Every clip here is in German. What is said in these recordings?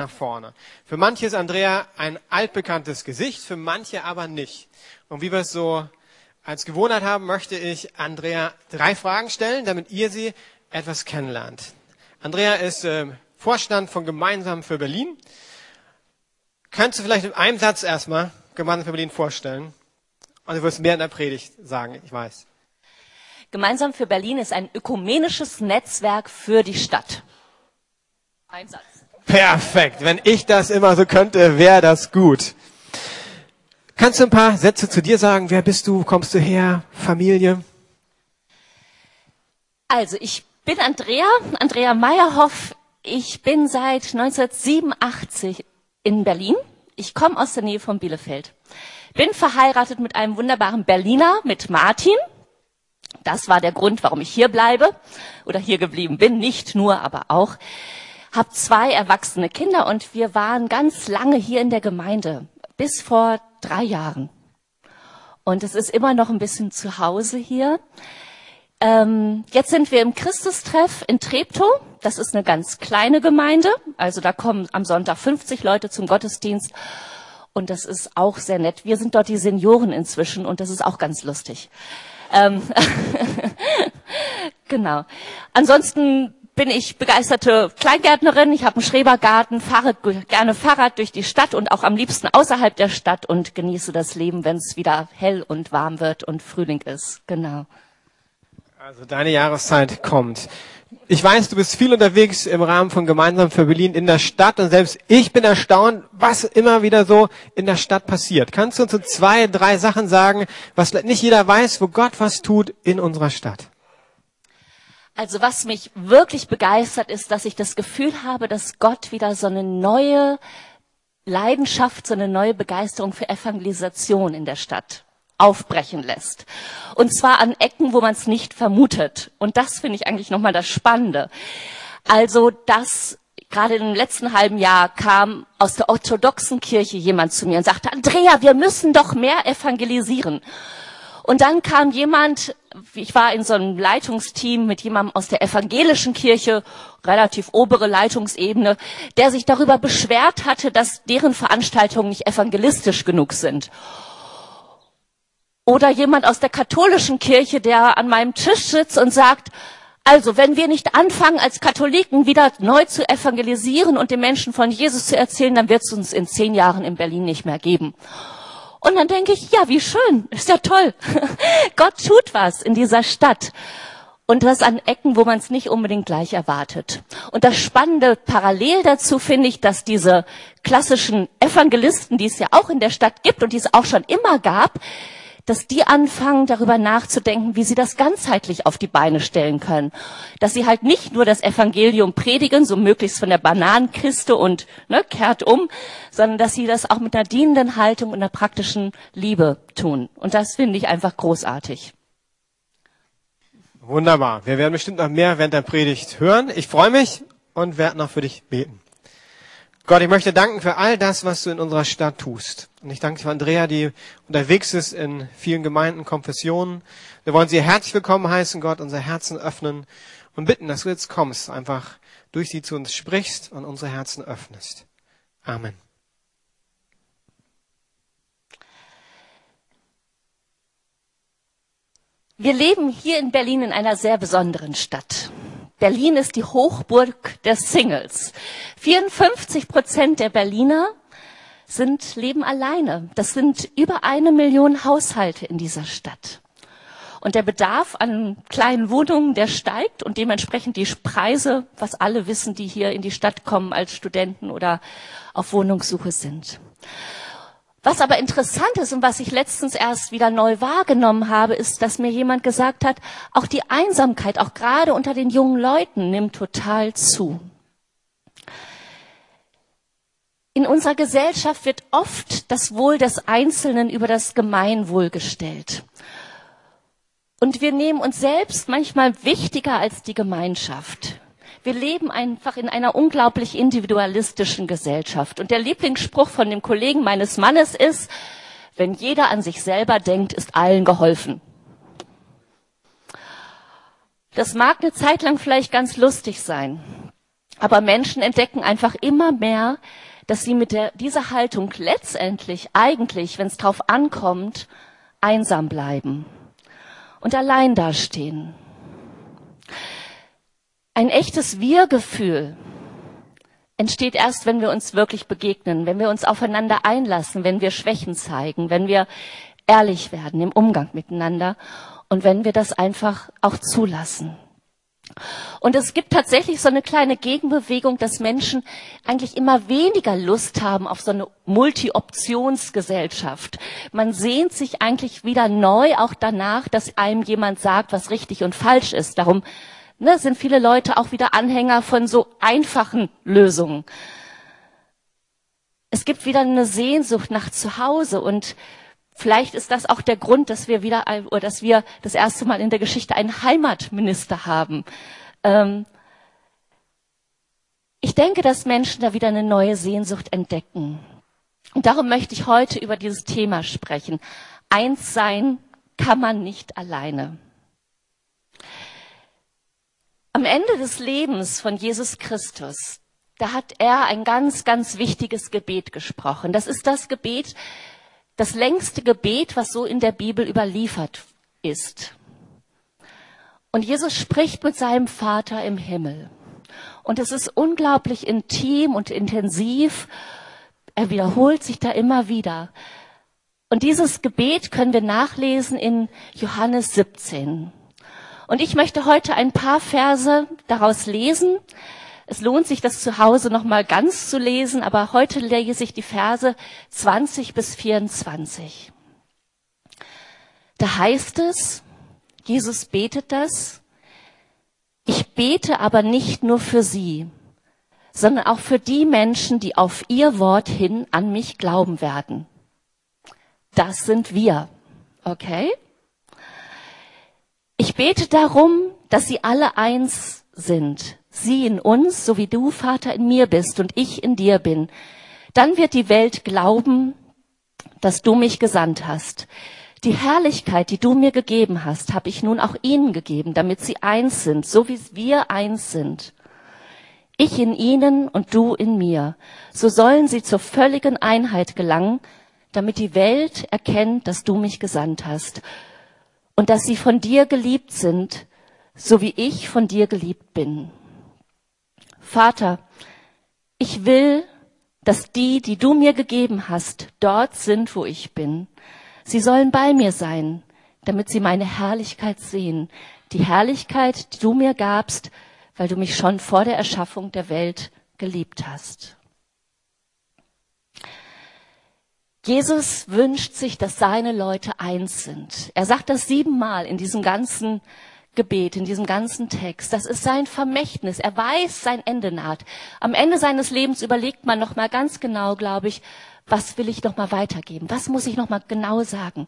nach vorne. Für manche ist Andrea ein altbekanntes Gesicht, für manche aber nicht. Und wie wir es so als Gewohnheit haben, möchte ich Andrea drei Fragen stellen, damit ihr sie etwas kennenlernt. Andrea ist äh, Vorstand von Gemeinsam für Berlin. Könntest du vielleicht in einem Satz erstmal Gemeinsam für Berlin vorstellen? Und du wirst mehr in der Predigt sagen, ich weiß. Gemeinsam für Berlin ist ein ökumenisches Netzwerk für die Stadt. Ein Satz. Perfekt. Wenn ich das immer so könnte, wäre das gut. Kannst du ein paar Sätze zu dir sagen? Wer bist du? Kommst du her? Familie? Also, ich bin Andrea, Andrea Meyerhoff. Ich bin seit 1987 in Berlin. Ich komme aus der Nähe von Bielefeld. Bin verheiratet mit einem wunderbaren Berliner, mit Martin. Das war der Grund, warum ich hier bleibe oder hier geblieben bin. Nicht nur, aber auch habe zwei erwachsene Kinder und wir waren ganz lange hier in der Gemeinde, bis vor drei Jahren. Und es ist immer noch ein bisschen zu Hause hier. Ähm, jetzt sind wir im Christustreff in Treptow. Das ist eine ganz kleine Gemeinde. Also da kommen am Sonntag 50 Leute zum Gottesdienst. Und das ist auch sehr nett. Wir sind dort die Senioren inzwischen und das ist auch ganz lustig. Ähm genau. Ansonsten bin ich begeisterte Kleingärtnerin. Ich habe einen Schrebergarten, fahre gerne Fahrrad durch die Stadt und auch am liebsten außerhalb der Stadt und genieße das Leben, wenn es wieder hell und warm wird und Frühling ist. Genau. Also deine Jahreszeit kommt. Ich weiß, du bist viel unterwegs im Rahmen von Gemeinsam für Berlin in der Stadt und selbst ich bin erstaunt, was immer wieder so in der Stadt passiert. Kannst du uns so zwei, drei Sachen sagen, was nicht jeder weiß, wo Gott was tut in unserer Stadt? Also was mich wirklich begeistert ist, dass ich das Gefühl habe, dass Gott wieder so eine neue Leidenschaft, so eine neue Begeisterung für Evangelisation in der Stadt aufbrechen lässt. Und zwar an Ecken, wo man es nicht vermutet. Und das finde ich eigentlich nochmal das Spannende. Also, dass gerade im letzten halben Jahr kam aus der orthodoxen Kirche jemand zu mir und sagte, Andrea, wir müssen doch mehr evangelisieren. Und dann kam jemand, ich war in so einem Leitungsteam mit jemandem aus der evangelischen Kirche, relativ obere Leitungsebene, der sich darüber beschwert hatte, dass deren Veranstaltungen nicht evangelistisch genug sind. Oder jemand aus der katholischen Kirche, der an meinem Tisch sitzt und sagt, also, wenn wir nicht anfangen, als Katholiken wieder neu zu evangelisieren und den Menschen von Jesus zu erzählen, dann wird es uns in zehn Jahren in Berlin nicht mehr geben. Und dann denke ich, ja, wie schön, ist ja toll. Gott tut was in dieser Stadt. Und das an Ecken, wo man es nicht unbedingt gleich erwartet. Und das Spannende parallel dazu finde ich, dass diese klassischen Evangelisten, die es ja auch in der Stadt gibt und die es auch schon immer gab, dass die anfangen, darüber nachzudenken, wie sie das ganzheitlich auf die Beine stellen können. Dass sie halt nicht nur das Evangelium predigen, so möglichst von der Bananenkiste und ne, kehrt um, sondern dass sie das auch mit einer dienenden Haltung und einer praktischen Liebe tun. Und das finde ich einfach großartig. Wunderbar. Wir werden bestimmt noch mehr während der Predigt hören. Ich freue mich und werde noch für dich beten. Gott, ich möchte danken für all das, was du in unserer Stadt tust. Und ich danke für Andrea, die unterwegs ist in vielen Gemeinden, Konfessionen. Wir wollen sie herzlich willkommen heißen, Gott, unser Herzen öffnen und bitten, dass du jetzt kommst, einfach durch sie zu uns sprichst und unsere Herzen öffnest. Amen. Wir leben hier in Berlin in einer sehr besonderen Stadt. Berlin ist die Hochburg der Singles. 54 Prozent der Berliner sind, leben alleine. Das sind über eine Million Haushalte in dieser Stadt. Und der Bedarf an kleinen Wohnungen, der steigt und dementsprechend die Preise, was alle wissen, die hier in die Stadt kommen als Studenten oder auf Wohnungssuche sind. Was aber interessant ist und was ich letztens erst wieder neu wahrgenommen habe, ist, dass mir jemand gesagt hat, auch die Einsamkeit, auch gerade unter den jungen Leuten, nimmt total zu. In unserer Gesellschaft wird oft das Wohl des Einzelnen über das Gemeinwohl gestellt. Und wir nehmen uns selbst manchmal wichtiger als die Gemeinschaft. Wir leben einfach in einer unglaublich individualistischen Gesellschaft. Und der Lieblingsspruch von dem Kollegen meines Mannes ist, wenn jeder an sich selber denkt, ist allen geholfen. Das mag eine Zeit lang vielleicht ganz lustig sein. Aber Menschen entdecken einfach immer mehr, dass sie mit der, dieser Haltung letztendlich eigentlich, wenn es drauf ankommt, einsam bleiben und allein dastehen. Ein echtes Wir-Gefühl entsteht erst, wenn wir uns wirklich begegnen, wenn wir uns aufeinander einlassen, wenn wir Schwächen zeigen, wenn wir ehrlich werden im Umgang miteinander und wenn wir das einfach auch zulassen. Und es gibt tatsächlich so eine kleine Gegenbewegung, dass Menschen eigentlich immer weniger Lust haben auf so eine Multi-Optionsgesellschaft. Man sehnt sich eigentlich wieder neu auch danach, dass einem jemand sagt, was richtig und falsch ist. Darum ne, sind viele Leute auch wieder Anhänger von so einfachen Lösungen. Es gibt wieder eine Sehnsucht nach Zuhause und Vielleicht ist das auch der Grund, dass wir wieder, oder dass wir das erste Mal in der Geschichte einen Heimatminister haben. Ähm ich denke, dass Menschen da wieder eine neue Sehnsucht entdecken. Und darum möchte ich heute über dieses Thema sprechen. Eins sein kann man nicht alleine. Am Ende des Lebens von Jesus Christus, da hat er ein ganz, ganz wichtiges Gebet gesprochen. Das ist das Gebet, das längste Gebet, was so in der Bibel überliefert ist. Und Jesus spricht mit seinem Vater im Himmel. Und es ist unglaublich intim und intensiv. Er wiederholt sich da immer wieder. Und dieses Gebet können wir nachlesen in Johannes 17. Und ich möchte heute ein paar Verse daraus lesen. Es lohnt sich, das zu Hause nochmal ganz zu lesen, aber heute lese ich die Verse 20 bis 24. Da heißt es, Jesus betet das, ich bete aber nicht nur für sie, sondern auch für die Menschen, die auf ihr Wort hin an mich glauben werden. Das sind wir. Okay? Ich bete darum, dass sie alle eins sind, sie in uns, so wie du, Vater, in mir bist und ich in dir bin, dann wird die Welt glauben, dass du mich gesandt hast. Die Herrlichkeit, die du mir gegeben hast, habe ich nun auch ihnen gegeben, damit sie eins sind, so wie wir eins sind. Ich in ihnen und du in mir. So sollen sie zur völligen Einheit gelangen, damit die Welt erkennt, dass du mich gesandt hast und dass sie von dir geliebt sind, so wie ich von dir geliebt bin. Vater, ich will, dass die, die du mir gegeben hast, dort sind, wo ich bin. Sie sollen bei mir sein, damit sie meine Herrlichkeit sehen. Die Herrlichkeit, die du mir gabst, weil du mich schon vor der Erschaffung der Welt geliebt hast. Jesus wünscht sich, dass seine Leute eins sind. Er sagt das siebenmal in diesem ganzen Gebet, in diesem ganzen Text. Das ist sein Vermächtnis. Er weiß, sein Ende naht. Am Ende seines Lebens überlegt man noch mal ganz genau, glaube ich, was will ich noch mal weitergeben? Was muss ich noch mal genau sagen?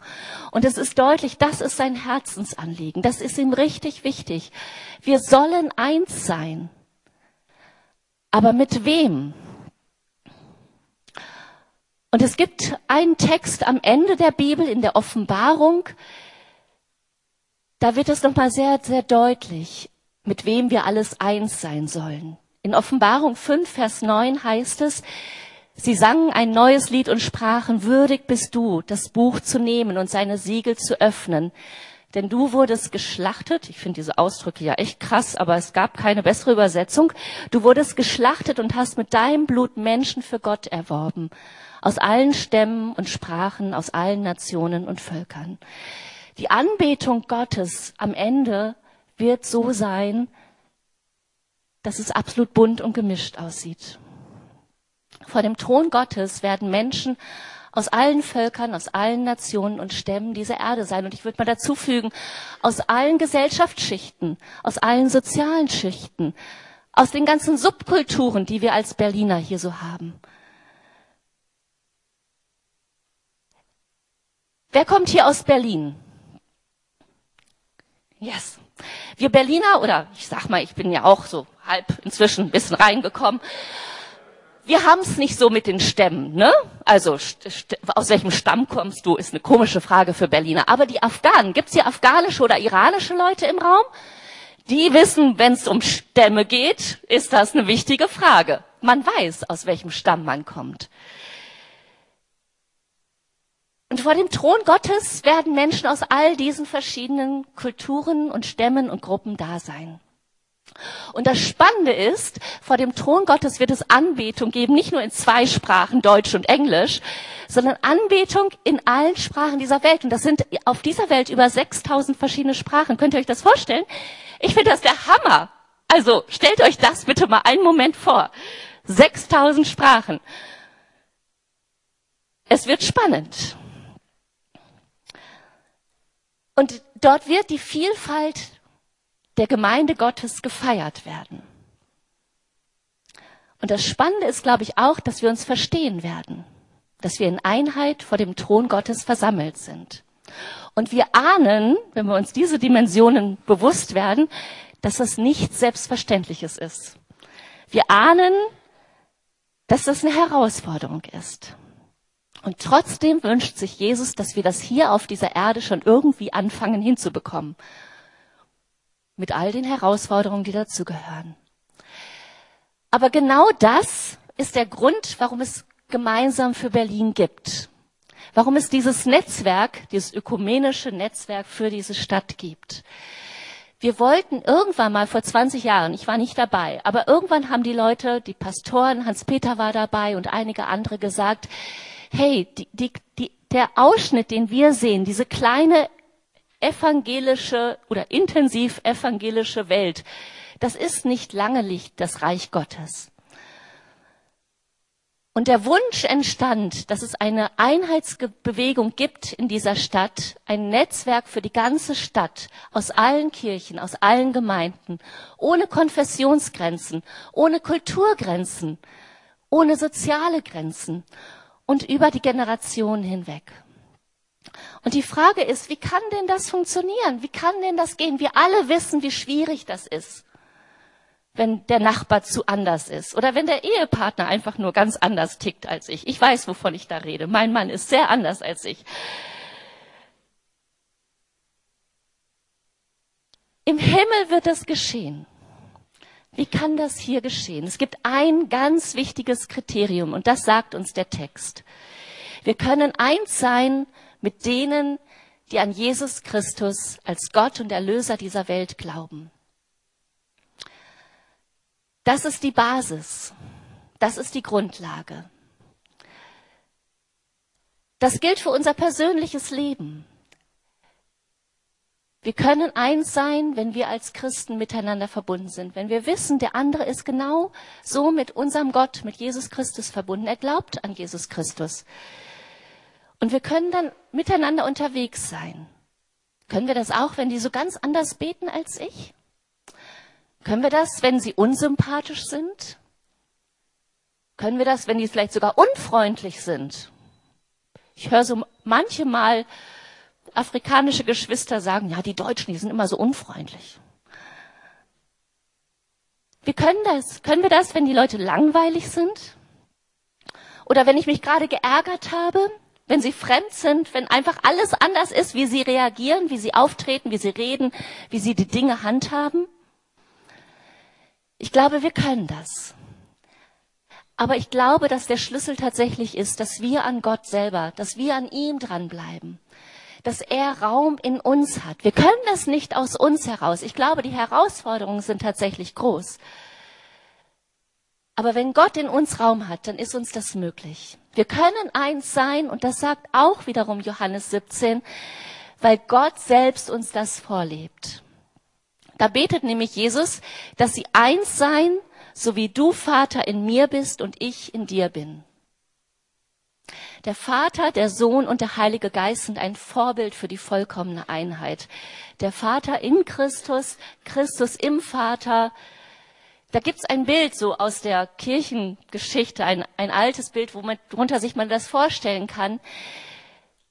Und es ist deutlich, das ist sein Herzensanliegen. Das ist ihm richtig wichtig. Wir sollen eins sein. Aber mit wem? Und es gibt einen Text am Ende der Bibel in der Offenbarung, da wird es nochmal sehr, sehr deutlich, mit wem wir alles eins sein sollen. In Offenbarung 5, Vers 9 heißt es, Sie sangen ein neues Lied und sprachen, würdig bist du, das Buch zu nehmen und seine Siegel zu öffnen. Denn du wurdest geschlachtet, ich finde diese Ausdrücke ja echt krass, aber es gab keine bessere Übersetzung. Du wurdest geschlachtet und hast mit deinem Blut Menschen für Gott erworben. Aus allen Stämmen und Sprachen, aus allen Nationen und Völkern. Die Anbetung Gottes am Ende wird so sein, dass es absolut bunt und gemischt aussieht. Vor dem Thron Gottes werden Menschen aus allen Völkern, aus allen Nationen und Stämmen dieser Erde sein. Und ich würde mal dazu fügen, aus allen Gesellschaftsschichten, aus allen sozialen Schichten, aus den ganzen Subkulturen, die wir als Berliner hier so haben. Wer kommt hier aus Berlin? Yes. Wir Berliner, oder ich sag mal, ich bin ja auch so halb inzwischen ein bisschen reingekommen, wir haben es nicht so mit den Stämmen, ne? Also aus welchem Stamm kommst du, ist eine komische Frage für Berliner. Aber die Afghanen, gibt's hier afghanische oder iranische Leute im Raum? Die wissen, wenn es um Stämme geht, ist das eine wichtige Frage. Man weiß, aus welchem Stamm man kommt. Und vor dem Thron Gottes werden Menschen aus all diesen verschiedenen Kulturen und Stämmen und Gruppen da sein. Und das Spannende ist, vor dem Thron Gottes wird es Anbetung geben, nicht nur in zwei Sprachen, Deutsch und Englisch, sondern Anbetung in allen Sprachen dieser Welt. Und das sind auf dieser Welt über 6000 verschiedene Sprachen. Könnt ihr euch das vorstellen? Ich finde das der Hammer. Also stellt euch das bitte mal einen Moment vor. 6000 Sprachen. Es wird spannend. Und dort wird die Vielfalt der Gemeinde Gottes gefeiert werden. Und das Spannende ist, glaube ich, auch, dass wir uns verstehen werden, dass wir in Einheit vor dem Thron Gottes versammelt sind. Und wir ahnen, wenn wir uns diese Dimensionen bewusst werden, dass das nichts Selbstverständliches ist. Wir ahnen, dass das eine Herausforderung ist. Und trotzdem wünscht sich Jesus, dass wir das hier auf dieser Erde schon irgendwie anfangen hinzubekommen. Mit all den Herausforderungen, die dazugehören. Aber genau das ist der Grund, warum es gemeinsam für Berlin gibt. Warum es dieses Netzwerk, dieses ökumenische Netzwerk für diese Stadt gibt. Wir wollten irgendwann mal vor 20 Jahren, ich war nicht dabei, aber irgendwann haben die Leute, die Pastoren, Hans-Peter war dabei und einige andere gesagt, hey, die, die, die, der Ausschnitt, den wir sehen, diese kleine evangelische oder intensiv evangelische Welt, das ist nicht lange Licht, das Reich Gottes. Und der Wunsch entstand, dass es eine Einheitsbewegung gibt in dieser Stadt, ein Netzwerk für die ganze Stadt, aus allen Kirchen, aus allen Gemeinden, ohne Konfessionsgrenzen, ohne Kulturgrenzen, ohne soziale Grenzen und über die Generationen hinweg. Und die Frage ist, wie kann denn das funktionieren? Wie kann denn das gehen? Wir alle wissen, wie schwierig das ist, wenn der Nachbar zu anders ist oder wenn der Ehepartner einfach nur ganz anders tickt als ich. Ich weiß, wovon ich da rede. Mein Mann ist sehr anders als ich. Im Himmel wird es geschehen. Wie kann das hier geschehen? Es gibt ein ganz wichtiges Kriterium und das sagt uns der Text. Wir können eins sein mit denen, die an Jesus Christus als Gott und Erlöser dieser Welt glauben. Das ist die Basis. Das ist die Grundlage. Das gilt für unser persönliches Leben. Wir können eins sein, wenn wir als Christen miteinander verbunden sind. Wenn wir wissen, der andere ist genau so mit unserem Gott, mit Jesus Christus verbunden. Er glaubt an Jesus Christus. Und wir können dann miteinander unterwegs sein. Können wir das auch, wenn die so ganz anders beten als ich? Können wir das, wenn sie unsympathisch sind? Können wir das, wenn die vielleicht sogar unfreundlich sind? Ich höre so manche Mal afrikanische Geschwister sagen, ja, die Deutschen, die sind immer so unfreundlich. Wir können das. Können wir das, wenn die Leute langweilig sind? Oder wenn ich mich gerade geärgert habe, wenn sie fremd sind, wenn einfach alles anders ist, wie sie reagieren, wie sie auftreten, wie sie reden, wie sie die Dinge handhaben? Ich glaube, wir können das. Aber ich glaube, dass der Schlüssel tatsächlich ist, dass wir an Gott selber, dass wir an ihm dranbleiben, dass er Raum in uns hat. Wir können das nicht aus uns heraus. Ich glaube, die Herausforderungen sind tatsächlich groß. Aber wenn Gott in uns Raum hat, dann ist uns das möglich. Wir können eins sein, und das sagt auch wiederum Johannes 17, weil Gott selbst uns das vorlebt. Da betet nämlich Jesus, dass sie eins seien, so wie du Vater in mir bist und ich in dir bin. Der Vater, der Sohn und der Heilige Geist sind ein Vorbild für die vollkommene Einheit. Der Vater in Christus, Christus im Vater. Da gibt's ein Bild so aus der Kirchengeschichte, ein, ein altes Bild, worunter sich man das vorstellen kann.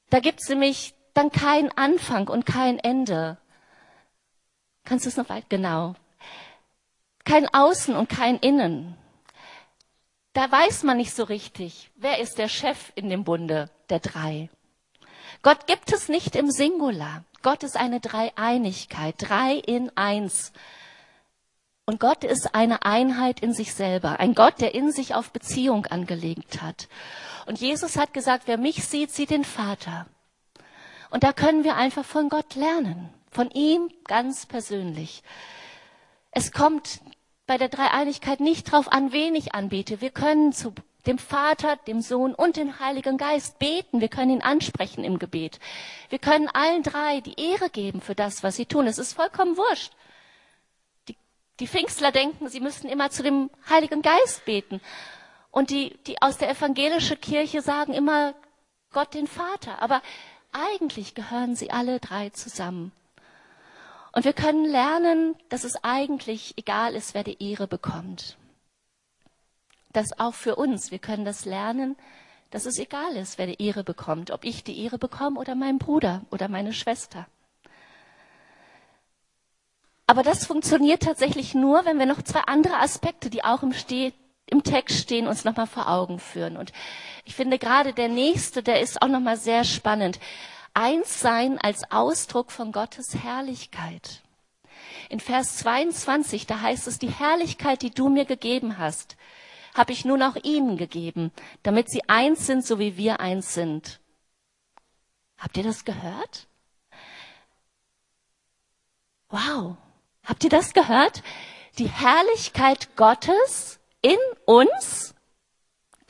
Da gibt's nämlich dann kein Anfang und kein Ende. Kannst du es noch weit? Genau. Kein Außen und kein Innen da weiß man nicht so richtig, wer ist der Chef in dem Bunde der drei. Gott gibt es nicht im Singular. Gott ist eine Dreieinigkeit, drei in eins. Und Gott ist eine Einheit in sich selber, ein Gott, der in sich auf Beziehung angelegt hat. Und Jesus hat gesagt, wer mich sieht, sieht den Vater. Und da können wir einfach von Gott lernen, von ihm ganz persönlich. Es kommt bei der Dreieinigkeit nicht darauf an, wen ich anbete. Wir können zu dem Vater, dem Sohn und dem Heiligen Geist beten. Wir können ihn ansprechen im Gebet. Wir können allen drei die Ehre geben für das, was sie tun. Es ist vollkommen wurscht. Die, die Pfingstler denken, sie müssten immer zu dem Heiligen Geist beten. Und die, die aus der evangelischen Kirche sagen immer Gott den Vater. Aber eigentlich gehören sie alle drei zusammen. Und wir können lernen, dass es eigentlich egal ist, wer die Ehre bekommt. Das auch für uns. Wir können das lernen, dass es egal ist, wer die Ehre bekommt. Ob ich die Ehre bekomme oder mein Bruder oder meine Schwester. Aber das funktioniert tatsächlich nur, wenn wir noch zwei andere Aspekte, die auch im, Ste im Text stehen, uns nochmal vor Augen führen. Und ich finde gerade der nächste, der ist auch nochmal sehr spannend. Eins sein als Ausdruck von Gottes Herrlichkeit. In Vers 22, da heißt es, die Herrlichkeit, die du mir gegeben hast, habe ich nun auch ihnen gegeben, damit sie eins sind, so wie wir eins sind. Habt ihr das gehört? Wow. Habt ihr das gehört? Die Herrlichkeit Gottes in uns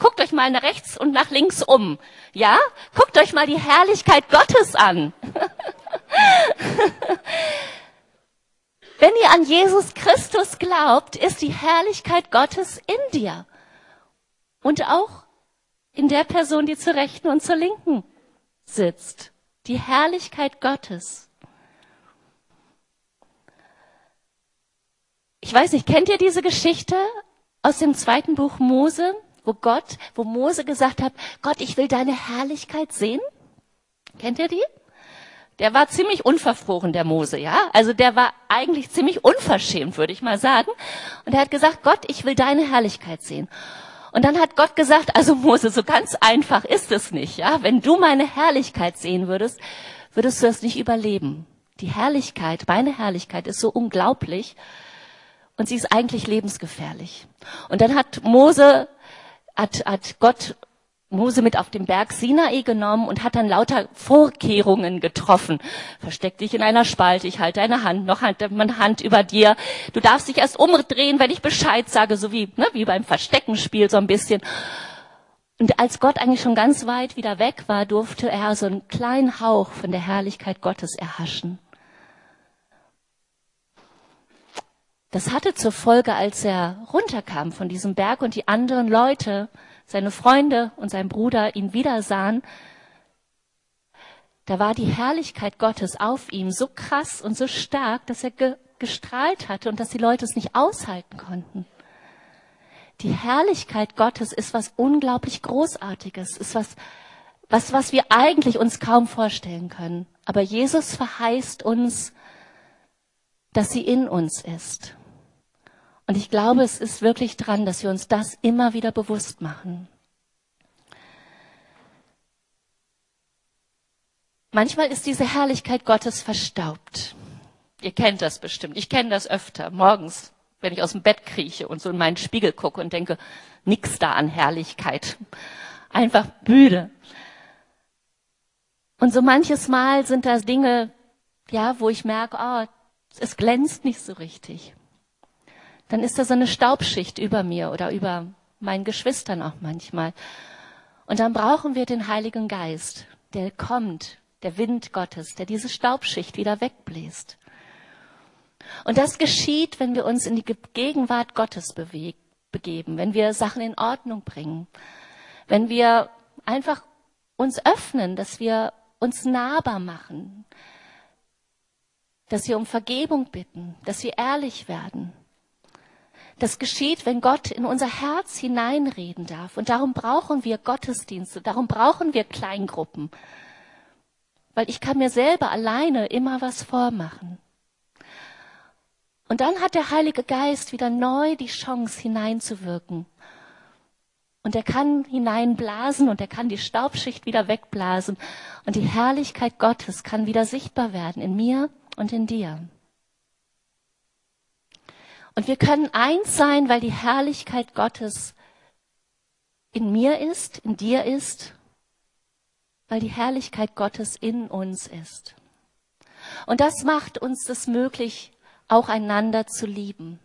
Guckt euch mal nach rechts und nach links um. Ja? Guckt euch mal die Herrlichkeit Gottes an. Wenn ihr an Jesus Christus glaubt, ist die Herrlichkeit Gottes in dir. Und auch in der Person, die zur Rechten und zur Linken sitzt. Die Herrlichkeit Gottes. Ich weiß nicht, kennt ihr diese Geschichte aus dem zweiten Buch Mose? Wo Gott, wo Mose gesagt hat, Gott, ich will deine Herrlichkeit sehen. Kennt ihr die? Der war ziemlich unverfroren, der Mose, ja? Also der war eigentlich ziemlich unverschämt, würde ich mal sagen. Und er hat gesagt, Gott, ich will deine Herrlichkeit sehen. Und dann hat Gott gesagt, also Mose, so ganz einfach ist es nicht, ja? Wenn du meine Herrlichkeit sehen würdest, würdest du das nicht überleben. Die Herrlichkeit, meine Herrlichkeit ist so unglaublich und sie ist eigentlich lebensgefährlich. Und dann hat Mose hat, hat Gott Mose mit auf den Berg Sinai genommen und hat dann lauter Vorkehrungen getroffen. Versteck dich in einer Spalte, ich halte deine Hand, noch halt meine Hand über dir. Du darfst dich erst umdrehen, wenn ich Bescheid sage, so wie, ne, wie beim Versteckenspiel so ein bisschen. Und als Gott eigentlich schon ganz weit wieder weg war, durfte er so einen kleinen Hauch von der Herrlichkeit Gottes erhaschen. Das hatte zur Folge, als er runterkam von diesem Berg und die anderen Leute, seine Freunde und sein Bruder ihn wieder sahen, da war die Herrlichkeit Gottes auf ihm so krass und so stark, dass er ge gestrahlt hatte und dass die Leute es nicht aushalten konnten. Die Herrlichkeit Gottes ist was unglaublich Großartiges, ist was, was, was wir eigentlich uns kaum vorstellen können. Aber Jesus verheißt uns, dass sie in uns ist. Und ich glaube, es ist wirklich dran, dass wir uns das immer wieder bewusst machen. Manchmal ist diese Herrlichkeit Gottes verstaubt. Ihr kennt das bestimmt. Ich kenne das öfter. Morgens, wenn ich aus dem Bett krieche und so in meinen Spiegel gucke und denke, nix da an Herrlichkeit. Einfach müde. Und so manches Mal sind das Dinge, ja, wo ich merke, oh, es glänzt nicht so richtig dann ist da so eine Staubschicht über mir oder über meinen Geschwistern auch manchmal. Und dann brauchen wir den Heiligen Geist, der kommt, der Wind Gottes, der diese Staubschicht wieder wegbläst. Und das geschieht, wenn wir uns in die Gegenwart Gottes begeben, wenn wir Sachen in Ordnung bringen, wenn wir einfach uns öffnen, dass wir uns nahbar machen, dass wir um Vergebung bitten, dass wir ehrlich werden, das geschieht, wenn Gott in unser Herz hineinreden darf. Und darum brauchen wir Gottesdienste, darum brauchen wir Kleingruppen. Weil ich kann mir selber alleine immer was vormachen. Und dann hat der Heilige Geist wieder neu die Chance hineinzuwirken. Und er kann hineinblasen und er kann die Staubschicht wieder wegblasen. Und die Herrlichkeit Gottes kann wieder sichtbar werden in mir und in dir. Und wir können eins sein, weil die Herrlichkeit Gottes in mir ist, in dir ist, weil die Herrlichkeit Gottes in uns ist. Und das macht uns das möglich, auch einander zu lieben.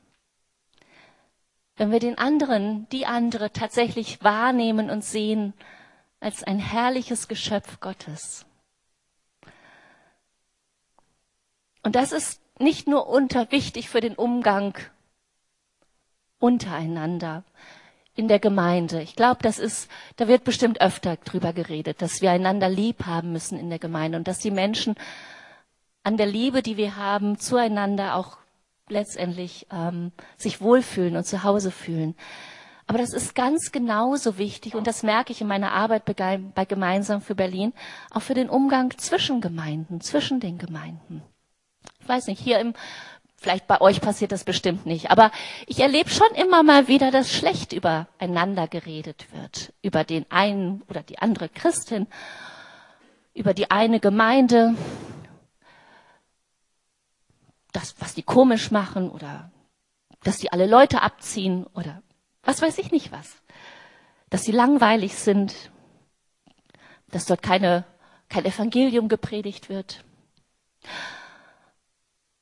Wenn wir den anderen, die andere tatsächlich wahrnehmen und sehen als ein herrliches Geschöpf Gottes. Und das ist nicht nur unter wichtig für den Umgang untereinander in der Gemeinde. Ich glaube, das ist, da wird bestimmt öfter drüber geredet, dass wir einander lieb haben müssen in der Gemeinde und dass die Menschen an der Liebe, die wir haben, zueinander auch letztendlich ähm, sich wohlfühlen und zu Hause fühlen. Aber das ist ganz genauso wichtig und das merke ich in meiner Arbeit bei Gemeinsam für Berlin, auch für den Umgang zwischen Gemeinden, zwischen den Gemeinden. Ich weiß nicht, hier im, vielleicht bei euch passiert das bestimmt nicht, aber ich erlebe schon immer mal wieder, dass schlecht übereinander geredet wird, über den einen oder die andere Christin, über die eine Gemeinde, das, was die komisch machen oder dass die alle Leute abziehen oder was weiß ich nicht was. Dass sie langweilig sind, dass dort keine, kein Evangelium gepredigt wird.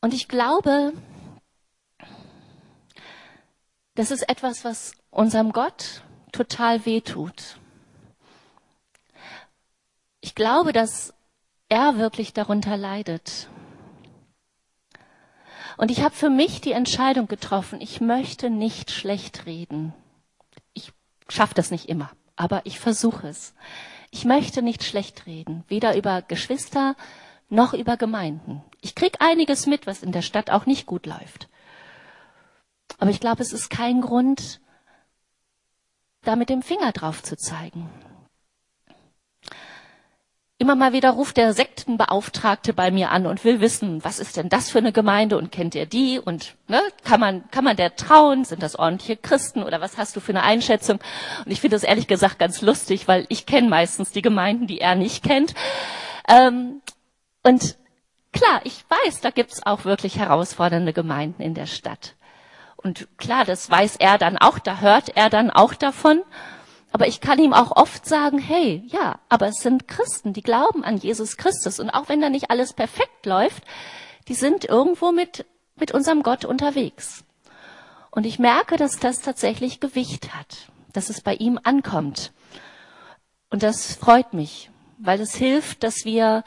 Und ich glaube, das ist etwas, was unserem Gott total wehtut. Ich glaube, dass er wirklich darunter leidet. Und ich habe für mich die Entscheidung getroffen, ich möchte nicht schlecht reden. Ich schaffe das nicht immer, aber ich versuche es. Ich möchte nicht schlecht reden, weder über Geschwister noch über Gemeinden. Ich krieg einiges mit, was in der Stadt auch nicht gut läuft. Aber ich glaube, es ist kein Grund, da mit dem Finger drauf zu zeigen. Immer mal wieder ruft der Sektenbeauftragte bei mir an und will wissen, was ist denn das für eine Gemeinde und kennt ihr die und ne, kann man kann man der trauen? Sind das ordentliche Christen oder was hast du für eine Einschätzung? Und ich finde das ehrlich gesagt ganz lustig, weil ich kenne meistens die Gemeinden, die er nicht kennt. Ähm, und klar, ich weiß, da gibt's auch wirklich herausfordernde Gemeinden in der Stadt. Und klar, das weiß er dann auch, da hört er dann auch davon. Aber ich kann ihm auch oft sagen, hey, ja, aber es sind Christen, die glauben an Jesus Christus. Und auch wenn da nicht alles perfekt läuft, die sind irgendwo mit, mit unserem Gott unterwegs. Und ich merke, dass das tatsächlich Gewicht hat, dass es bei ihm ankommt. Und das freut mich, weil es hilft, dass wir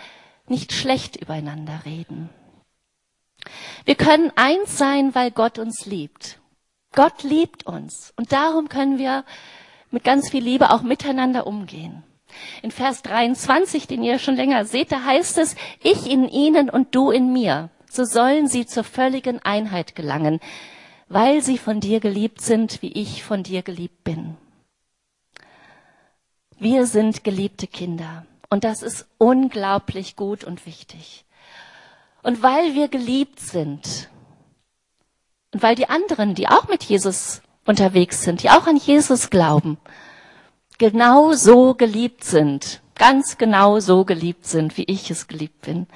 nicht schlecht übereinander reden. Wir können eins sein, weil Gott uns liebt. Gott liebt uns. Und darum können wir mit ganz viel Liebe auch miteinander umgehen. In Vers 23, den ihr schon länger seht, da heißt es, ich in ihnen und du in mir. So sollen sie zur völligen Einheit gelangen, weil sie von dir geliebt sind, wie ich von dir geliebt bin. Wir sind geliebte Kinder. Und das ist unglaublich gut und wichtig. Und weil wir geliebt sind, und weil die anderen, die auch mit Jesus unterwegs sind, die auch an Jesus glauben, genau so geliebt sind, ganz genau so geliebt sind, wie ich es geliebt bin.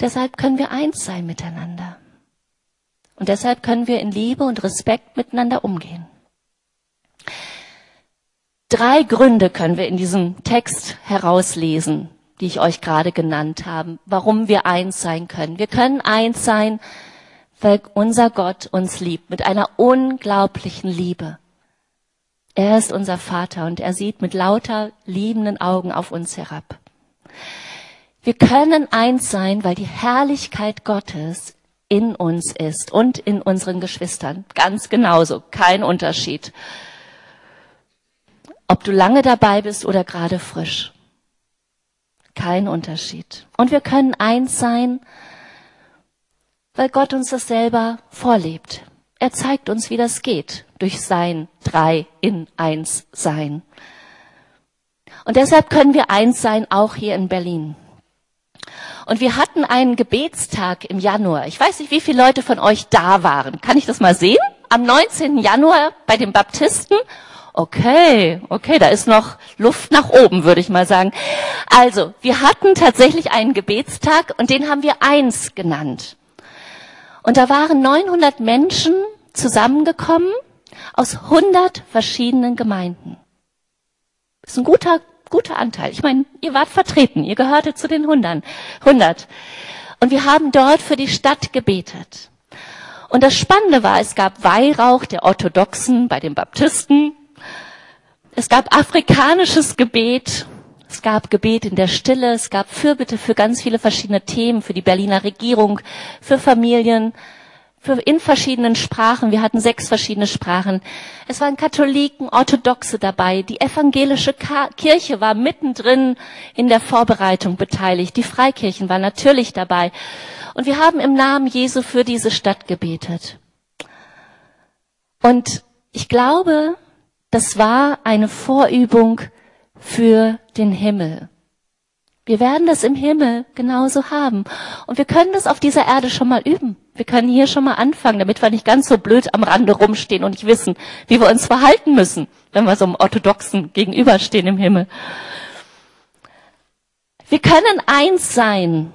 Deshalb können wir eins sein miteinander. Und deshalb können wir in Liebe und Respekt miteinander umgehen. Drei Gründe können wir in diesem Text herauslesen, die ich euch gerade genannt habe, warum wir eins sein können. Wir können eins sein, weil unser Gott uns liebt mit einer unglaublichen Liebe. Er ist unser Vater und er sieht mit lauter liebenden Augen auf uns herab. Wir können eins sein, weil die Herrlichkeit Gottes in uns ist und in unseren Geschwistern. Ganz genauso, kein Unterschied. Ob du lange dabei bist oder gerade frisch. Kein Unterschied. Und wir können eins sein, weil Gott uns das selber vorlebt. Er zeigt uns, wie das geht, durch sein drei in eins sein. Und deshalb können wir eins sein, auch hier in Berlin. Und wir hatten einen Gebetstag im Januar. Ich weiß nicht, wie viele Leute von euch da waren. Kann ich das mal sehen? Am 19. Januar bei den Baptisten Okay, okay, da ist noch Luft nach oben, würde ich mal sagen. Also, wir hatten tatsächlich einen Gebetstag und den haben wir eins genannt. Und da waren 900 Menschen zusammengekommen aus 100 verschiedenen Gemeinden. Das ist ein guter, guter Anteil. Ich meine, ihr wart vertreten, ihr gehörte zu den 100. 100. Und wir haben dort für die Stadt gebetet. Und das Spannende war, es gab Weihrauch der Orthodoxen bei den Baptisten. Es gab afrikanisches Gebet. Es gab Gebet in der Stille. Es gab Fürbitte für ganz viele verschiedene Themen, für die Berliner Regierung, für Familien, für in verschiedenen Sprachen. Wir hatten sechs verschiedene Sprachen. Es waren Katholiken, Orthodoxe dabei. Die evangelische Kirche war mittendrin in der Vorbereitung beteiligt. Die Freikirchen waren natürlich dabei. Und wir haben im Namen Jesu für diese Stadt gebetet. Und ich glaube, das war eine Vorübung für den Himmel. Wir werden das im Himmel genauso haben. Und wir können das auf dieser Erde schon mal üben. Wir können hier schon mal anfangen, damit wir nicht ganz so blöd am Rande rumstehen und nicht wissen, wie wir uns verhalten müssen, wenn wir so einem Orthodoxen gegenüberstehen im Himmel. Wir können eins sein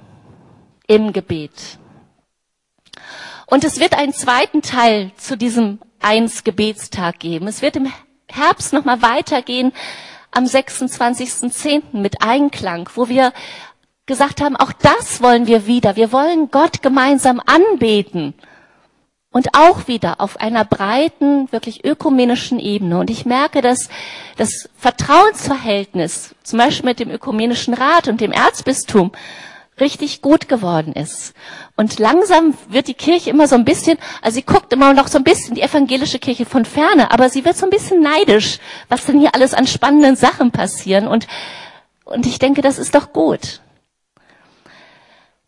im Gebet. Und es wird einen zweiten Teil zu diesem Eins-Gebetstag geben. Es wird im Herbst nochmal weitergehen am 26.10. mit Einklang, wo wir gesagt haben, auch das wollen wir wieder. Wir wollen Gott gemeinsam anbeten. Und auch wieder auf einer breiten, wirklich ökumenischen Ebene. Und ich merke, dass das Vertrauensverhältnis, zum Beispiel mit dem Ökumenischen Rat und dem Erzbistum, richtig gut geworden ist. Und langsam wird die Kirche immer so ein bisschen, also sie guckt immer noch so ein bisschen die evangelische Kirche von ferne, aber sie wird so ein bisschen neidisch, was denn hier alles an spannenden Sachen passieren. Und, und ich denke, das ist doch gut.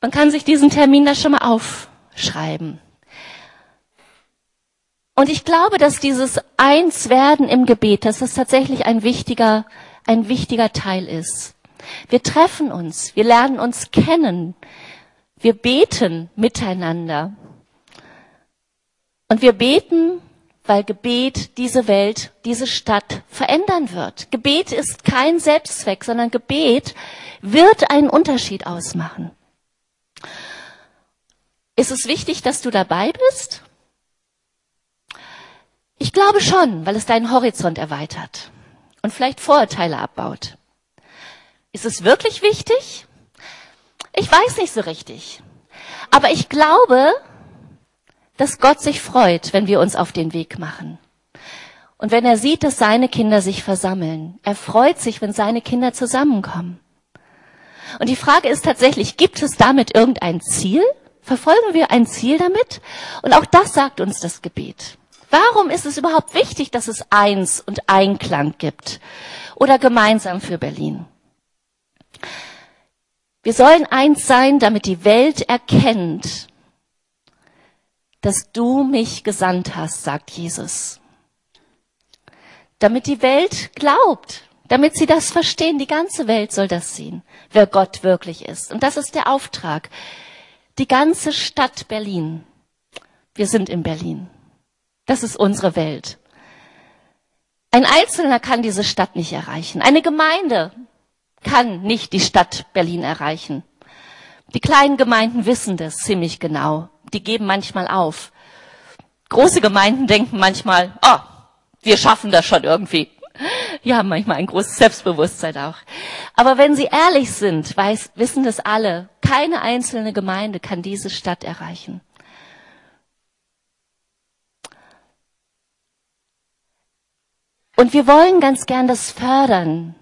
Man kann sich diesen Termin da schon mal aufschreiben. Und ich glaube, dass dieses Einswerden im Gebet, dass das tatsächlich ein wichtiger, ein wichtiger Teil ist. Wir treffen uns, wir lernen uns kennen, wir beten miteinander. Und wir beten, weil Gebet diese Welt, diese Stadt verändern wird. Gebet ist kein Selbstzweck, sondern Gebet wird einen Unterschied ausmachen. Ist es wichtig, dass du dabei bist? Ich glaube schon, weil es deinen Horizont erweitert und vielleicht Vorurteile abbaut. Ist es wirklich wichtig? Ich weiß nicht so richtig. Aber ich glaube, dass Gott sich freut, wenn wir uns auf den Weg machen. Und wenn er sieht, dass seine Kinder sich versammeln. Er freut sich, wenn seine Kinder zusammenkommen. Und die Frage ist tatsächlich, gibt es damit irgendein Ziel? Verfolgen wir ein Ziel damit? Und auch das sagt uns das Gebet. Warum ist es überhaupt wichtig, dass es eins und Einklang gibt? Oder gemeinsam für Berlin? Wir sollen eins sein, damit die Welt erkennt, dass du mich gesandt hast, sagt Jesus. Damit die Welt glaubt, damit sie das verstehen, die ganze Welt soll das sehen, wer Gott wirklich ist. Und das ist der Auftrag. Die ganze Stadt Berlin. Wir sind in Berlin. Das ist unsere Welt. Ein Einzelner kann diese Stadt nicht erreichen. Eine Gemeinde kann nicht die Stadt Berlin erreichen. Die kleinen Gemeinden wissen das ziemlich genau. Die geben manchmal auf. Große Gemeinden denken manchmal, oh, wir schaffen das schon irgendwie. Die haben manchmal ein großes Selbstbewusstsein auch. Aber wenn sie ehrlich sind, weiß, wissen das alle. Keine einzelne Gemeinde kann diese Stadt erreichen. Und wir wollen ganz gern das fördern,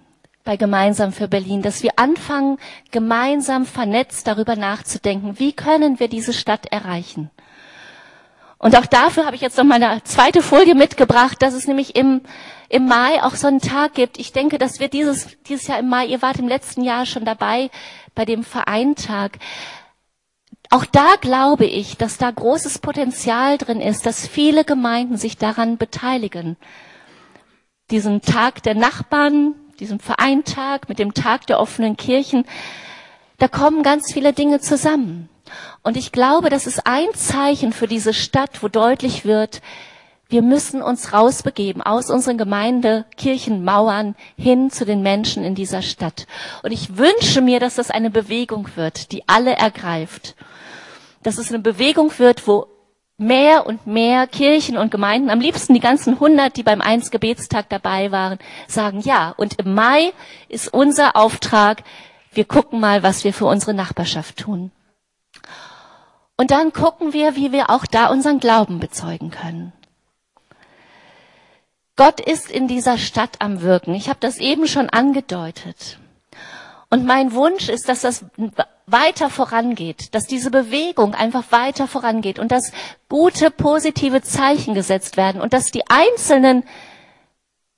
bei Gemeinsam für Berlin, dass wir anfangen, gemeinsam vernetzt darüber nachzudenken, wie können wir diese Stadt erreichen. Und auch dafür habe ich jetzt noch mal eine zweite Folie mitgebracht, dass es nämlich im, im Mai auch so einen Tag gibt. Ich denke, dass wir dieses, dieses Jahr im Mai, ihr wart im letzten Jahr schon dabei bei dem Vereintag. Auch da glaube ich, dass da großes Potenzial drin ist, dass viele Gemeinden sich daran beteiligen. Diesen Tag der Nachbarn, diesem Vereintag, mit dem Tag der offenen Kirchen, da kommen ganz viele Dinge zusammen. Und ich glaube, das ist ein Zeichen für diese Stadt, wo deutlich wird, Wir müssen uns rausbegeben aus unseren Gemeindekirchenmauern hin zu den Menschen in dieser Stadt. Und ich wünsche mir, dass das eine Bewegung wird, die alle ergreift. Dass es eine Bewegung wird, wo mehr und mehr Kirchen und Gemeinden, am liebsten die ganzen 100, die beim Eins Gebetstag dabei waren, sagen ja. Und im Mai ist unser Auftrag, wir gucken mal, was wir für unsere Nachbarschaft tun. Und dann gucken wir, wie wir auch da unseren Glauben bezeugen können. Gott ist in dieser Stadt am Wirken. Ich habe das eben schon angedeutet. Und mein Wunsch ist, dass das weiter vorangeht, dass diese Bewegung einfach weiter vorangeht und dass gute, positive Zeichen gesetzt werden und dass die einzelnen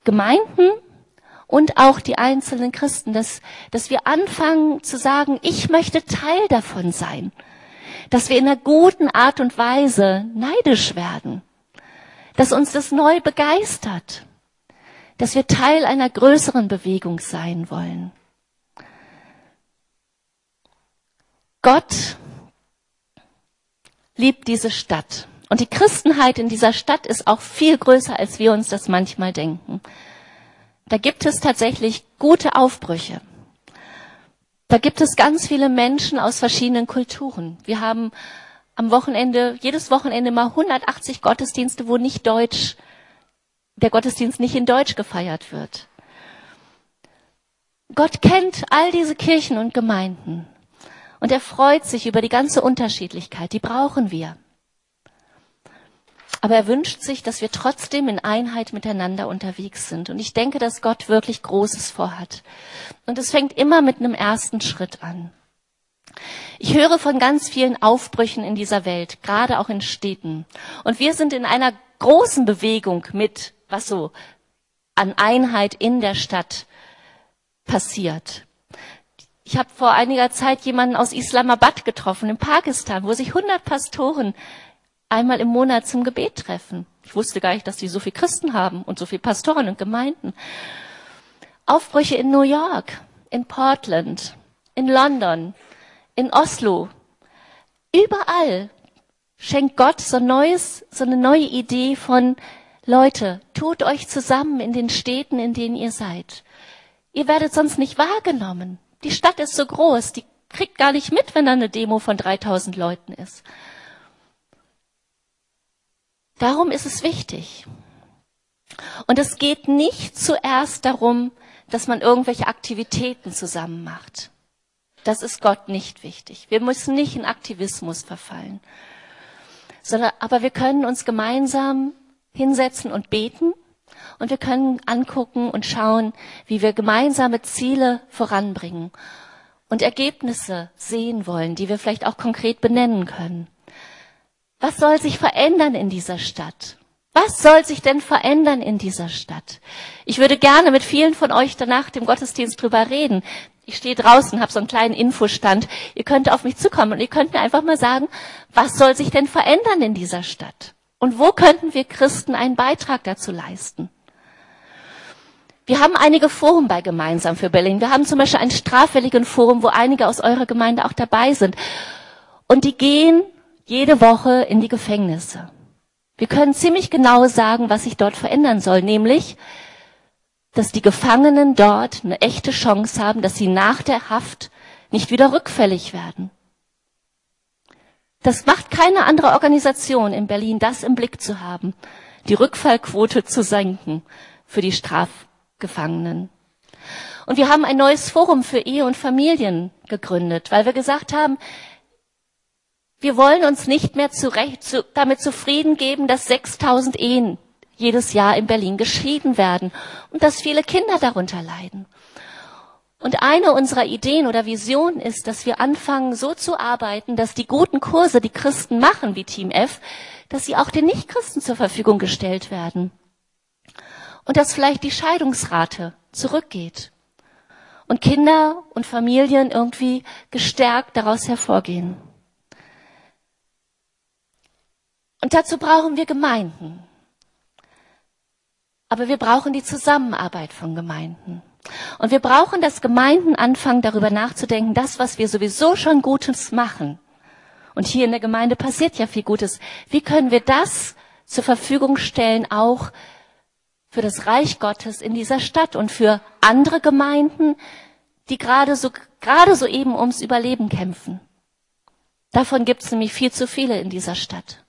Gemeinden und auch die einzelnen Christen, dass, dass wir anfangen zu sagen, ich möchte Teil davon sein, dass wir in einer guten Art und Weise neidisch werden dass uns das neu begeistert, dass wir Teil einer größeren Bewegung sein wollen. Gott liebt diese Stadt. Und die Christenheit in dieser Stadt ist auch viel größer, als wir uns das manchmal denken. Da gibt es tatsächlich gute Aufbrüche. Da gibt es ganz viele Menschen aus verschiedenen Kulturen. Wir haben am Wochenende, jedes Wochenende mal 180 Gottesdienste, wo nicht Deutsch, der Gottesdienst nicht in Deutsch gefeiert wird. Gott kennt all diese Kirchen und Gemeinden. Und er freut sich über die ganze Unterschiedlichkeit. Die brauchen wir. Aber er wünscht sich, dass wir trotzdem in Einheit miteinander unterwegs sind. Und ich denke, dass Gott wirklich Großes vorhat. Und es fängt immer mit einem ersten Schritt an. Ich höre von ganz vielen Aufbrüchen in dieser Welt, gerade auch in Städten. Und wir sind in einer großen Bewegung mit, was so an Einheit in der Stadt passiert. Ich habe vor einiger Zeit jemanden aus Islamabad getroffen, in Pakistan, wo sich 100 Pastoren einmal im Monat zum Gebet treffen. Ich wusste gar nicht, dass die so viele Christen haben und so viele Pastoren und Gemeinden. Aufbrüche in New York, in Portland, in London, in Oslo, überall schenkt Gott so, neues, so eine neue Idee von Leute, tut euch zusammen in den Städten, in denen ihr seid. Ihr werdet sonst nicht wahrgenommen. Die Stadt ist so groß, die kriegt gar nicht mit, wenn da eine Demo von 3000 Leuten ist. Darum ist es wichtig. Und es geht nicht zuerst darum, dass man irgendwelche Aktivitäten zusammen macht. Das ist Gott nicht wichtig. Wir müssen nicht in Aktivismus verfallen, sondern, aber wir können uns gemeinsam hinsetzen und beten und wir können angucken und schauen, wie wir gemeinsame Ziele voranbringen und Ergebnisse sehen wollen, die wir vielleicht auch konkret benennen können. Was soll sich verändern in dieser Stadt? Was soll sich denn verändern in dieser Stadt? Ich würde gerne mit vielen von euch danach dem Gottesdienst drüber reden. Ich stehe draußen, habe so einen kleinen Infostand. Ihr könnt auf mich zukommen und ihr könnt mir einfach mal sagen, was soll sich denn verändern in dieser Stadt? Und wo könnten wir Christen einen Beitrag dazu leisten? Wir haben einige Foren bei Gemeinsam für Berlin. Wir haben zum Beispiel ein straffälligen Forum, wo einige aus eurer Gemeinde auch dabei sind. Und die gehen jede Woche in die Gefängnisse. Wir können ziemlich genau sagen, was sich dort verändern soll, nämlich dass die Gefangenen dort eine echte Chance haben, dass sie nach der Haft nicht wieder rückfällig werden. Das macht keine andere Organisation in Berlin, das im Blick zu haben, die Rückfallquote zu senken für die Strafgefangenen. Und wir haben ein neues Forum für Ehe und Familien gegründet, weil wir gesagt haben, wir wollen uns nicht mehr zu, damit zufrieden geben, dass 6000 Ehen jedes Jahr in Berlin geschieden werden und dass viele Kinder darunter leiden. Und eine unserer Ideen oder Visionen ist, dass wir anfangen, so zu arbeiten, dass die guten Kurse, die Christen machen, wie Team F, dass sie auch den Nichtchristen zur Verfügung gestellt werden. Und dass vielleicht die Scheidungsrate zurückgeht. Und Kinder und Familien irgendwie gestärkt daraus hervorgehen. Und dazu brauchen wir Gemeinden. Aber wir brauchen die Zusammenarbeit von Gemeinden. Und wir brauchen, dass Gemeinden anfangen, darüber nachzudenken, das, was wir sowieso schon Gutes machen. Und hier in der Gemeinde passiert ja viel Gutes. Wie können wir das zur Verfügung stellen, auch für das Reich Gottes in dieser Stadt und für andere Gemeinden, die gerade so, gerade so eben ums Überleben kämpfen. Davon gibt es nämlich viel zu viele in dieser Stadt.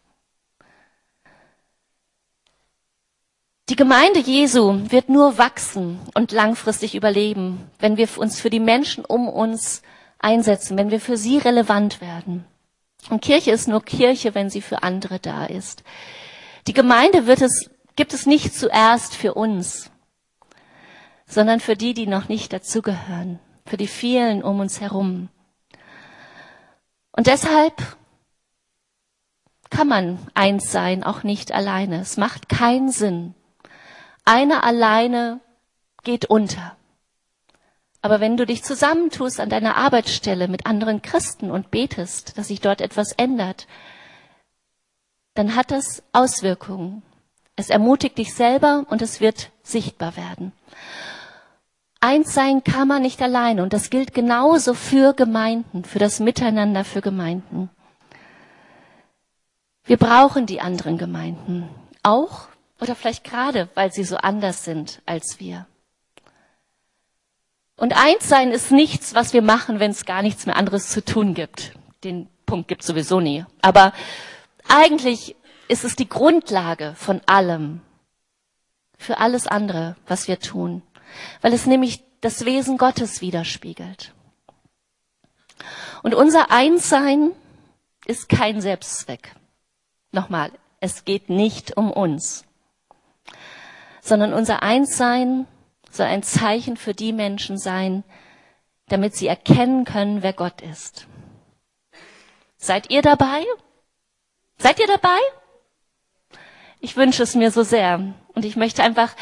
Die Gemeinde Jesu wird nur wachsen und langfristig überleben, wenn wir uns für die Menschen um uns einsetzen, wenn wir für sie relevant werden. Und Kirche ist nur Kirche, wenn sie für andere da ist. Die Gemeinde wird es, gibt es nicht zuerst für uns, sondern für die, die noch nicht dazugehören, für die vielen um uns herum. Und deshalb kann man eins sein, auch nicht alleine. Es macht keinen Sinn. Einer alleine geht unter. Aber wenn du dich zusammentust an deiner Arbeitsstelle mit anderen Christen und betest, dass sich dort etwas ändert, dann hat das Auswirkungen. Es ermutigt dich selber und es wird sichtbar werden. Eins sein kann man nicht alleine und das gilt genauso für Gemeinden, für das Miteinander für Gemeinden. Wir brauchen die anderen Gemeinden auch oder vielleicht gerade, weil sie so anders sind als wir. Und eins sein ist nichts, was wir machen, wenn es gar nichts mehr anderes zu tun gibt. Den Punkt gibt sowieso nie. Aber eigentlich ist es die Grundlage von allem. Für alles andere, was wir tun weil es nämlich das Wesen Gottes widerspiegelt. Und unser Einssein ist kein Selbstzweck. Nochmal, es geht nicht um uns, sondern unser Einssein soll ein Zeichen für die Menschen sein, damit sie erkennen können, wer Gott ist. Seid ihr dabei? Seid ihr dabei? Ich wünsche es mir so sehr. Und ich möchte einfach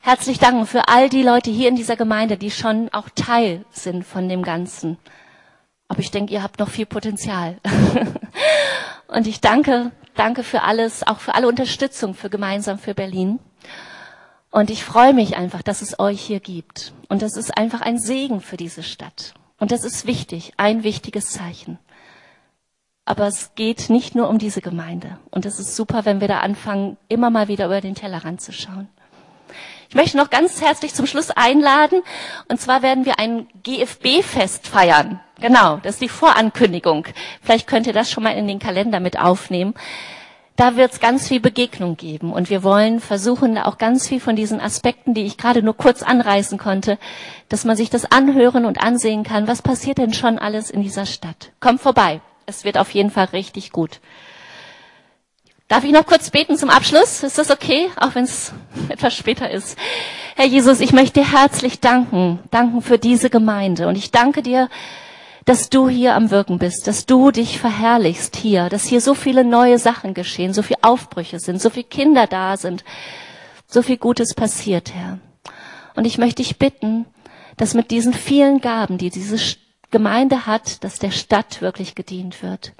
herzlich danken für all die Leute hier in dieser Gemeinde, die schon auch Teil sind von dem Ganzen. Aber ich denke, ihr habt noch viel Potenzial. Und ich danke, danke für alles, auch für alle Unterstützung für Gemeinsam für Berlin. Und ich freue mich einfach, dass es euch hier gibt. Und das ist einfach ein Segen für diese Stadt. Und das ist wichtig, ein wichtiges Zeichen. Aber es geht nicht nur um diese Gemeinde. Und es ist super, wenn wir da anfangen, immer mal wieder über den Tellerrand zu schauen. Ich möchte noch ganz herzlich zum Schluss einladen. Und zwar werden wir ein GFB-Fest feiern. Genau, das ist die Vorankündigung. Vielleicht könnt ihr das schon mal in den Kalender mit aufnehmen. Da wird es ganz viel Begegnung geben. Und wir wollen versuchen, auch ganz viel von diesen Aspekten, die ich gerade nur kurz anreißen konnte, dass man sich das anhören und ansehen kann. Was passiert denn schon alles in dieser Stadt? Kommt vorbei. Es wird auf jeden Fall richtig gut. Darf ich noch kurz beten zum Abschluss? Ist das okay? Auch wenn es etwas später ist. Herr Jesus, ich möchte dir herzlich danken. Danken für diese Gemeinde. Und ich danke dir, dass du hier am Wirken bist, dass du dich verherrlichst hier, dass hier so viele neue Sachen geschehen, so viele Aufbrüche sind, so viele Kinder da sind, so viel Gutes passiert, Herr. Und ich möchte dich bitten, dass mit diesen vielen Gaben, die diese Gemeinde hat, dass der Stadt wirklich gedient wird.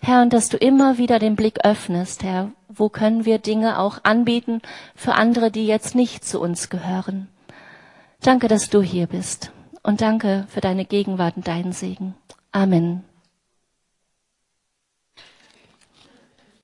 Herr, und dass du immer wieder den Blick öffnest, Herr, wo können wir Dinge auch anbieten für andere, die jetzt nicht zu uns gehören. Danke, dass du hier bist und danke für deine Gegenwart und deinen Segen. Amen.